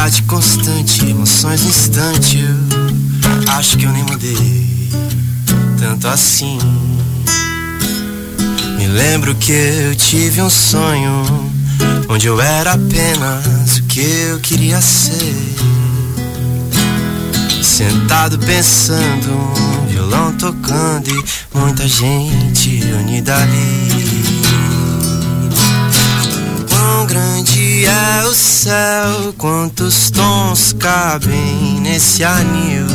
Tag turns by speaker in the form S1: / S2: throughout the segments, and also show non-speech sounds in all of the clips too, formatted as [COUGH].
S1: Felicidade constante, emoções instante. Eu acho que eu nem mudei tanto assim. Me lembro que eu tive um sonho onde eu era apenas o que eu queria ser. Sentado pensando, um violão tocando e muita gente unida ali. Grande é o céu, quantos tons cabem nesse anil.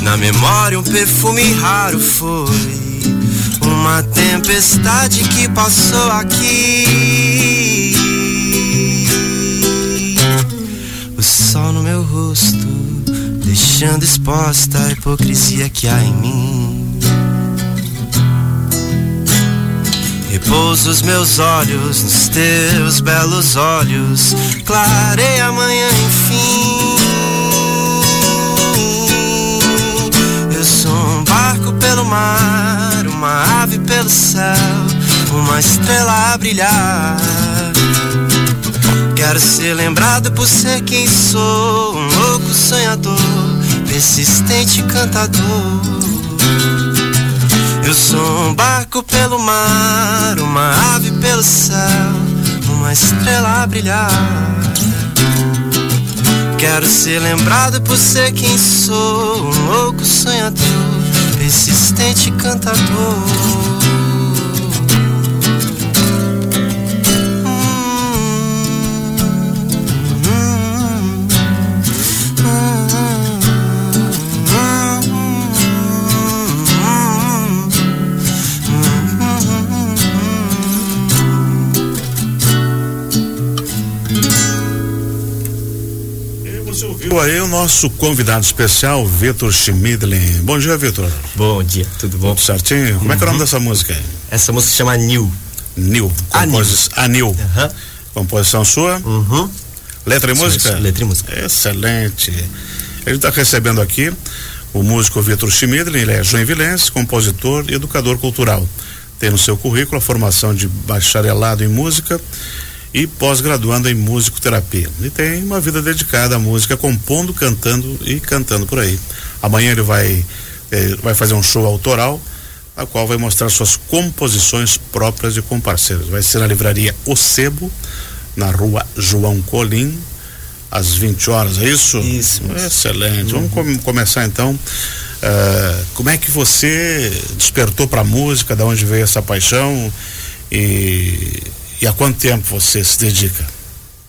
S1: Na memória, um perfume raro foi uma tempestade que passou aqui. O sol no meu rosto, deixando exposta a hipocrisia que há em mim. Repouso os meus olhos nos teus belos olhos, clarei amanhã enfim. Eu sou um barco pelo mar, uma ave pelo céu, uma estrela a brilhar. Quero ser lembrado por ser quem sou, um louco sonhador, persistente cantador. Eu sou um barco pelo mar, uma ave pelo céu, uma estrela a brilhar. Quero ser lembrado por ser quem sou, um louco sonhador, persistente cantador.
S2: Viu aí o nosso convidado especial, Vitor Schmidlin. Bom dia, Vitor.
S1: Bom dia, tudo bom?
S2: Tudo certinho? Como é que é o nome dessa música aí?
S1: Essa música se chama Nil.
S2: Nil. Compos... Anil.
S1: Aham.
S2: Composição sua?
S1: Uhum.
S2: Letra e
S1: Isso,
S2: música?
S1: isso, letra e música.
S2: Excelente. Ele está recebendo aqui o músico Vitor Schmidlin, ele é joinvilense, compositor e educador cultural. Tem no seu currículo a formação de bacharelado em música e pós-graduando em musicoterapia. E tem uma vida dedicada à música, compondo, cantando e cantando por aí. Amanhã ele vai, eh, vai fazer um show autoral, a qual vai mostrar suas composições próprias e com parceiros. Vai ser na livraria O Sebo, na rua João Colim, às 20 horas, é isso?
S1: Isso.
S2: Excelente. Vamos com- começar então. eh, como é que você despertou para a música? Da onde veio essa paixão? E, e há quanto tempo você se dedica?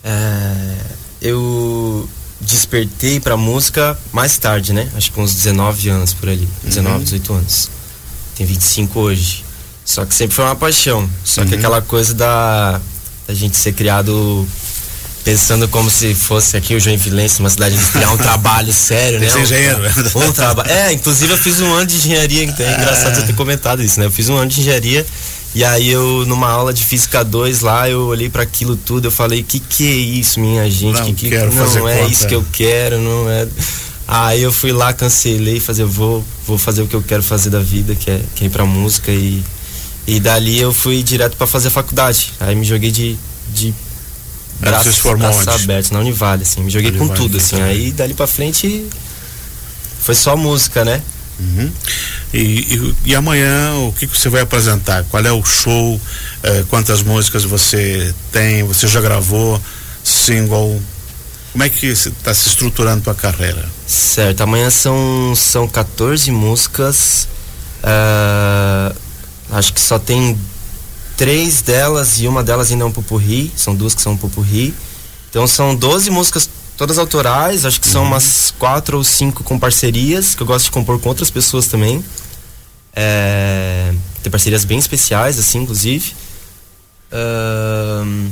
S1: É, eu despertei pra música mais tarde, né? Acho que com uns 19 anos por ali. 19, 18 anos. Tenho 25 hoje. Só que sempre foi uma paixão. Só que
S2: Uhum.
S1: aquela coisa da, da gente ser criado pensando como se fosse aqui o Joinvilense, uma cidade industrial, um [LAUGHS] trabalho sério, né?
S2: que ser engenheiro, né?
S1: Um, um trabalho. É, inclusive eu fiz um ano de engenharia, então é engraçado você ter comentado isso, né? Eu fiz um ano de engenharia e aí eu, numa aula de física 2 lá, eu olhei para aquilo tudo, eu falei, que que é isso, minha gente?
S2: Não
S1: que, que
S2: quero
S1: não
S2: fazer
S1: é
S2: conta.
S1: isso que eu quero, não é. Aí eu fui lá, cancelei, fazer, vou, vou fazer o que eu quero fazer da vida, que é, que é ir pra música e e dali eu fui direto para fazer faculdade. Aí me joguei de de braços, braços abertos na Univale, assim, me joguei com
S2: Univale,
S1: tudo, assim. Aí dali pra frente foi só música, né?
S2: Uhum. E, e, e amanhã o que, que você vai apresentar? Qual é o show? Eh, quantas músicas você tem? Você já gravou? Single? Como é que está se estruturando tua carreira?
S1: Certo, amanhã são, são 14 músicas. ah, acho que só tem três delas e uma delas ainda é um pupurri. São duas que são um pupurri. Então são 12 músicas todas autorais. Acho que são umas quatro ou cinco com parcerias, que eu gosto de compor com outras pessoas também. É, tem parcerias bem especiais, assim, inclusive. Ahn,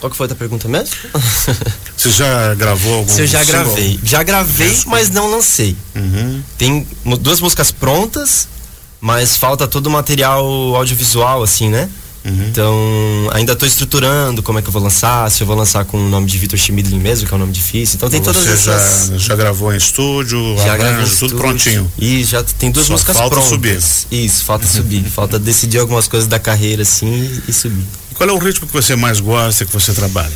S1: qual que foi a outra pergunta mesmo? [LAUGHS]
S2: Você já gravou algum
S1: eu já
S2: single?
S1: gravei. Já gravei, mas não lancei.
S2: Uhum.
S1: Tem duas músicas prontas, mas falta todo o material audiovisual, assim, né? Uhum. Então, ainda estou estruturando como é que eu vou lançar, se eu vou lançar com o nome de Vitor Schmidlin mesmo, que é um nome difícil. Então tem
S2: Você
S1: todas essas.
S2: Já, já gravou em estúdio,
S1: Já
S2: arranjo,
S1: em
S2: tudo
S1: estúdio.
S2: prontinho.
S1: E já tem duas
S2: Só
S1: músicas
S2: falta
S1: prontas.
S2: subir.
S1: Isso, falta subir. [LAUGHS] falta decidir algumas coisas da carreira assim e, e subir.
S2: Qual é o ritmo que você mais gosta que você trabalha?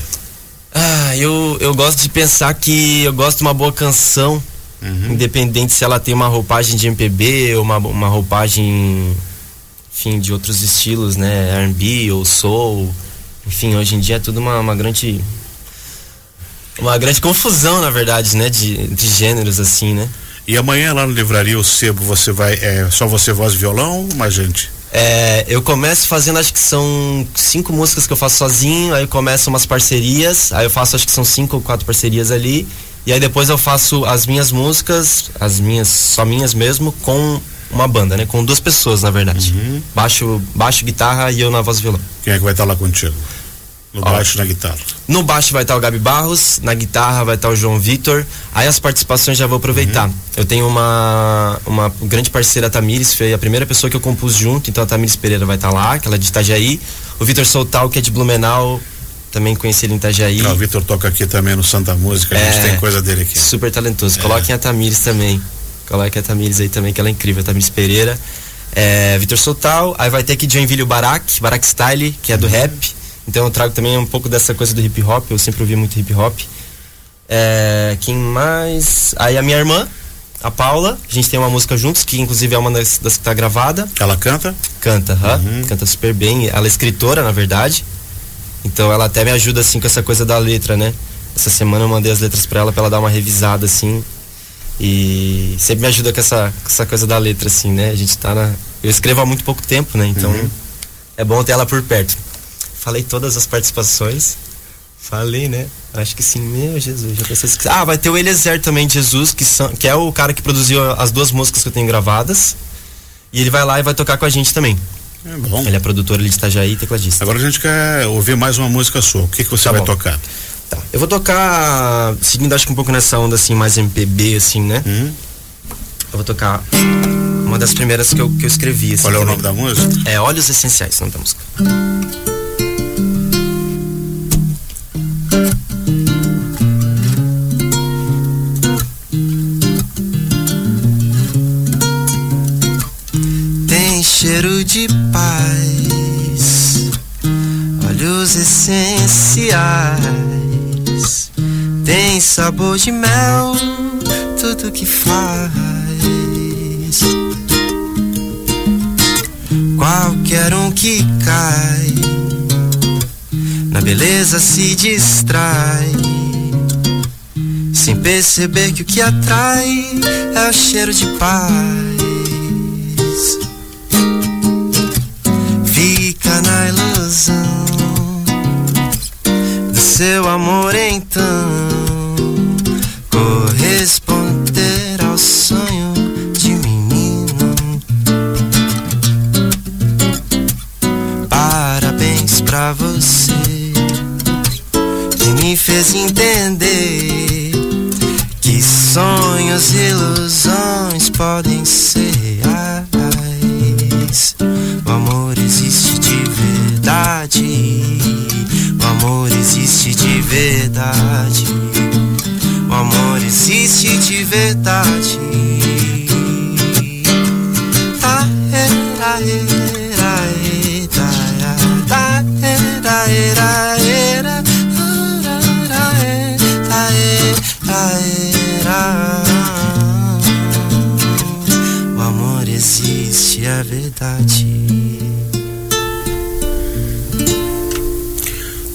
S1: Ah, eu, eu gosto de pensar que eu gosto de uma boa canção,
S2: Uhum.
S1: independente se ela tem uma roupagem de MPB ou uma, uma roupagem, enfim, de outros estilos, né? R&B ou soul. Enfim, hoje em dia é tudo uma, uma grande uma grande confusão, na verdade, né, de, de gêneros assim, né?
S2: E amanhã lá no Livraria O Sebo você vai, é só você voz e violão ou mais gente?
S1: É, eu começo fazendo, acho que são cinco músicas que eu faço sozinho, aí começam umas parcerias, aí eu faço, acho que são cinco ou quatro parcerias ali, e aí depois eu faço as minhas músicas, as minhas, só minhas mesmo, com uma banda, né? Com duas pessoas, na verdade.
S2: Uhum.
S1: Baixo, baixo, guitarra e eu na voz e violão.
S2: Quem é que vai estar lá contigo? No
S1: Ó.
S2: baixo e na guitarra.
S1: No baixo vai estar o Gabi Barros, na guitarra vai estar o João Vitor. Aí as participações já vou aproveitar. Eu tenho uma, uma grande parceira, a Tamires, foi a primeira pessoa que eu compus junto, então a Tamires Pereira vai estar lá, que ela é de Itajaí. O Vitor Soltal, que é de Blumenau, também conheci ele em Itajaí.
S2: Ah, o Vitor toca aqui também no Santa Música, a gente
S1: É.
S2: tem coisa dele aqui.
S1: Super talentoso. Coloquem a Tamires também. Coloquem a Tamires aí também, que ela é incrível, a Tamires Pereira. É, Vitor Soltal, aí vai ter aqui Joinville Barak, Barak Style, que é do rap. Então eu trago também um pouco dessa coisa do hip hop, eu sempre ouvi muito hip hop. É, quem mais? Aí a minha irmã, a Paula, a gente tem uma música juntos, que inclusive é uma das, das que tá gravada.
S2: Ela canta?
S1: Canta, hã?
S2: Uhum.
S1: canta super bem. Ela é escritora, na verdade. Então ela até me ajuda assim com essa coisa da letra, né? Essa semana eu mandei as letras pra ela pra ela dar uma revisada assim. E sempre me ajuda com essa, com essa coisa da letra assim, né? A gente tá na eu escrevo há muito pouco tempo, né? Então
S2: Uhum.
S1: é bom ter ela por perto. Falei todas as participações. Falei, né? Acho que sim, meu Jesus. Já pensei. Ah, vai ter o Eliezer também de Jesus, que, são, que é o cara que produziu as duas músicas que eu tenho gravadas. E ele vai lá e vai tocar com a gente também.
S2: É bom.
S1: Ele é produtor ali de Itajaí e tecladista.
S2: Agora a gente quer ouvir mais uma música sua. O que, que você
S1: Tá
S2: vai
S1: bom.
S2: tocar?
S1: Tá. Eu vou tocar, seguindo acho que um pouco nessa onda assim, mais MPB, assim, né?
S2: Hum?
S1: Eu vou tocar uma das primeiras que eu, que eu escrevi. Assim,
S2: Qual é o nome da música?
S1: É Olhos Essenciais, o nome da música. Tem cheiro de paz, olhos essenciais. Tem sabor de mel, tudo que faz. Qualquer um que cai na beleza se distrai. Sem perceber que o que atrai é o cheiro de paz. Fica na ilusão do seu amor, então fez entender que sonhos e ilusões podem ser reais. O amor existe de verdade. O amor existe de verdade. O amor existe de verdade. Existe, é verdade.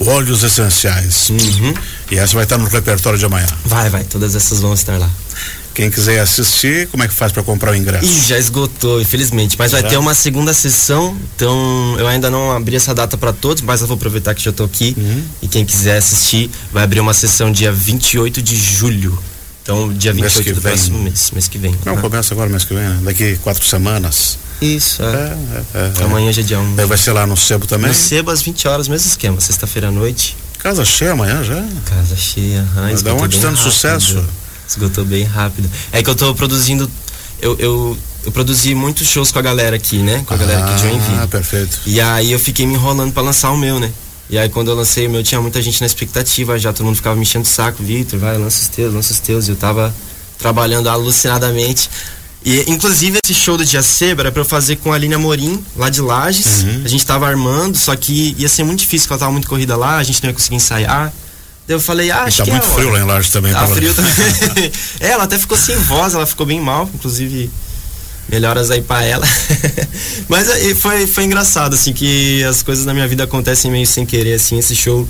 S2: Óleos Essenciais.
S1: Uhum.
S2: E essa vai estar no repertório de amanhã.
S1: Vai, vai, todas essas vão estar lá.
S2: Quem quiser assistir, como é que faz para comprar o ingresso?
S1: Ih, já esgotou, infelizmente. Mas vai
S2: Já?
S1: ter uma segunda sessão, então eu ainda não abri essa data para todos, mas eu vou aproveitar que já tô aqui.
S2: Uhum.
S1: E quem quiser assistir, vai abrir uma sessão dia 28 de julho. Então, dia
S2: Mês
S1: 28
S2: que
S1: do
S2: vem.
S1: próximo mês, mês que vem.
S2: Não,
S1: né?
S2: começa agora mês que vem, né? Daqui quatro semanas.
S1: Isso,
S2: É,
S1: é.
S2: é, é, é.
S1: Amanhã já é dia 1.
S2: Daí vai ser lá no Sebo também?
S1: No Sebo às 20 horas, mesmo esquema, sexta-feira à noite.
S2: Casa cheia amanhã já.
S1: Casa cheia. aham,
S2: Mas da onde
S1: rápido.
S2: sucesso?
S1: Esgotou bem rápido. É que eu tô produzindo. Eu, eu, eu produzi muitos shows com a galera aqui, né? Com a galera aqui de Joinville.
S2: Ah, perfeito.
S1: E aí eu fiquei me enrolando para lançar o meu, né? E aí quando eu lancei o meu, tinha muita gente na expectativa, já todo mundo ficava me enchendo o saco, Vitor, vai, lança os teus, lança os teus. E eu tava trabalhando alucinadamente. E inclusive esse show do Dia Seba era pra eu fazer com a Aline Amorim, lá de Lages.
S2: Uhum.
S1: A gente tava armando, só que ia ser muito difícil, porque ela tava muito corrida lá, a gente não ia conseguir ensaiar. Daí eu falei, ah, acho
S2: tá
S1: que
S2: muito
S1: é
S2: frio lá em Lages também.
S1: Tá frio [LAUGHS] também. é, ela até ficou sem voz, ela ficou bem mal, inclusive melhoras aí pra ela. [LAUGHS] Mas aí foi, foi engraçado, assim, que as coisas na minha vida acontecem meio sem querer, assim, esse show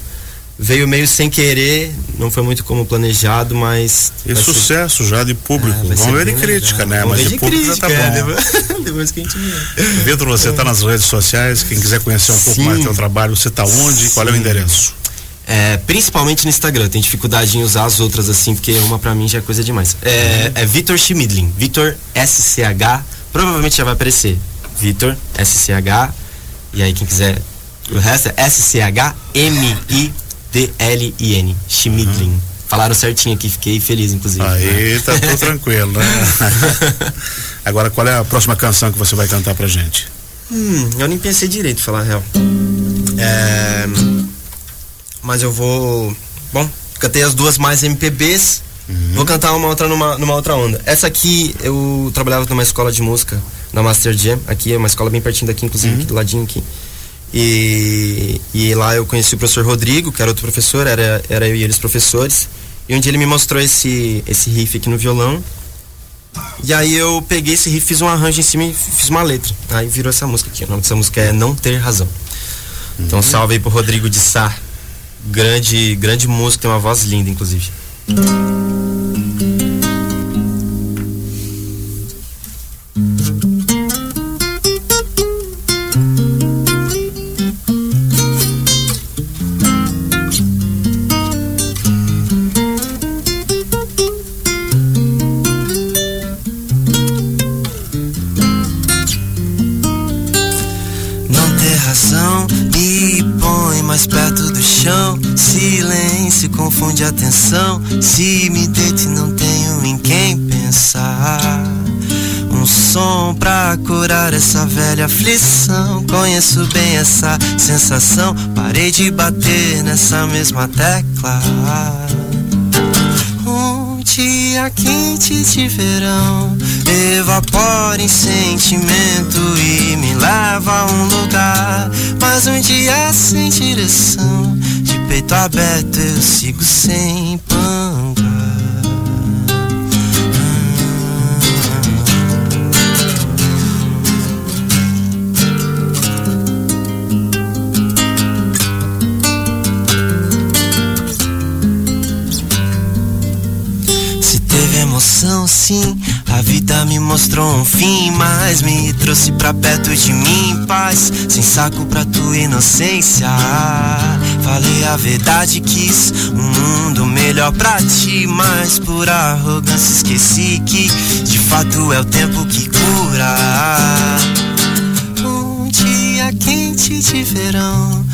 S1: veio meio sem querer, não foi muito como planejado, mas.
S2: E
S1: vai ser-
S2: sucesso já de público.
S1: Vai
S2: Vamos ver de crítica,
S1: legal.
S2: né?
S1: Vamos
S2: Mas
S1: ver
S2: de público já tá
S1: crítica, é,
S2: bom. [LAUGHS]
S1: depois, que a gente vê.
S2: Vitor, você está nas redes sociais. Quem quiser conhecer um pouco
S1: Sim.
S2: mais do seu trabalho, você está onde? Qual é o
S1: Sim.
S2: endereço?
S1: É, principalmente no Instagram, tem dificuldade em usar as outras assim, porque uma pra mim já é coisa demais. É, é Vitor Schmidlin, Vitor SCH, provavelmente já vai aparecer. Vitor SCH, e aí quem quiser, o resto é S-C-H-M-I-D-L-I-N, Schmidlin. Falaram certinho aqui, fiquei feliz, inclusive.
S2: Aí tá tudo [LAUGHS] tranquilo, né? [LAUGHS] Agora, qual é a próxima canção que você vai cantar pra gente?
S1: Hum, eu nem pensei direito, falar a real. É, mas eu vou. Bom, cantei as duas mais MPBs. Vou cantar uma outra numa, numa outra onda. Essa aqui, eu trabalhava numa escola de música, na Master Jam. Aqui é uma escola bem pertinho daqui, inclusive, aqui do ladinho aqui. E, e lá eu conheci o professor Rodrigo, que era outro professor, era, era eu e eles professores. E um dia ele me mostrou esse, esse riff aqui no violão. E aí eu peguei esse riff, fiz um arranjo em cima e fiz uma letra. Aí virou essa música aqui. O nome dessa música é Não Ter Razão. Então salve aí pro Rodrigo de Sá. Grande, grande músico, tem uma voz linda, inclusive. Silêncio confunde a atenção. Se me deito e não tenho em quem pensar. Um som pra curar essa velha aflição. Conheço bem essa sensação. Parei de bater nessa mesma tecla. Um dia quente de verão evapora em sentimento e me leva a um lugar. Mas um dia sem direção, peito aberto eu sigo sem panga. Se teve emoção, sim, a vida me mostrou um fim, mas me trouxe pra perto de mim, paz, sem saco pra tua inocência. Falei a verdade, quis um mundo melhor pra ti, mas por arrogância esqueci que de fato é o tempo que cura. Um dia quente de verão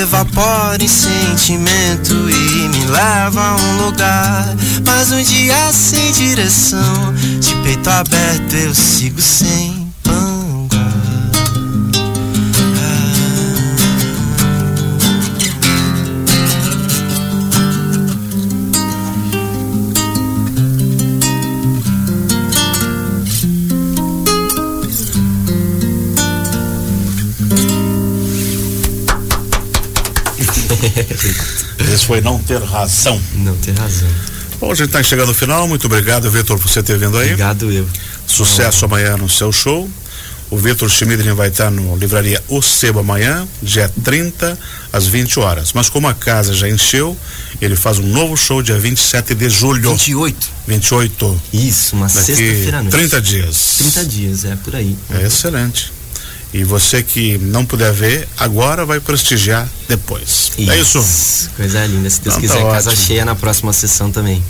S1: evapora em sentimento e me leva a um lugar. Mas um dia sem direção, de peito aberto eu sigo sem [LAUGHS]
S2: Esse foi Não Ter Razão.
S1: Não, tem razão.
S2: Bom, a gente está chegando no final. Muito obrigado, Vitor, por você ter vindo aí.
S1: Obrigado eu.
S2: Sucesso amanhã no seu show. O Vitor Schmidlin vai estar no Livraria O Sebo amanhã, dia 30, às 20 horas. Mas como a casa já encheu, ele faz um novo show dia 27 de julho.
S1: 28.
S2: 28.
S1: Isso, uma sexta-feira noite.
S2: 30 dias.
S1: 30 dias, é por aí.
S2: É excelente. E você que não puder ver, agora vai prestigiar depois. É isso?
S1: Coisa linda. Se Deus
S2: Então tá
S1: quiser, casa
S2: ótimo.
S1: cheia na próxima sessão também.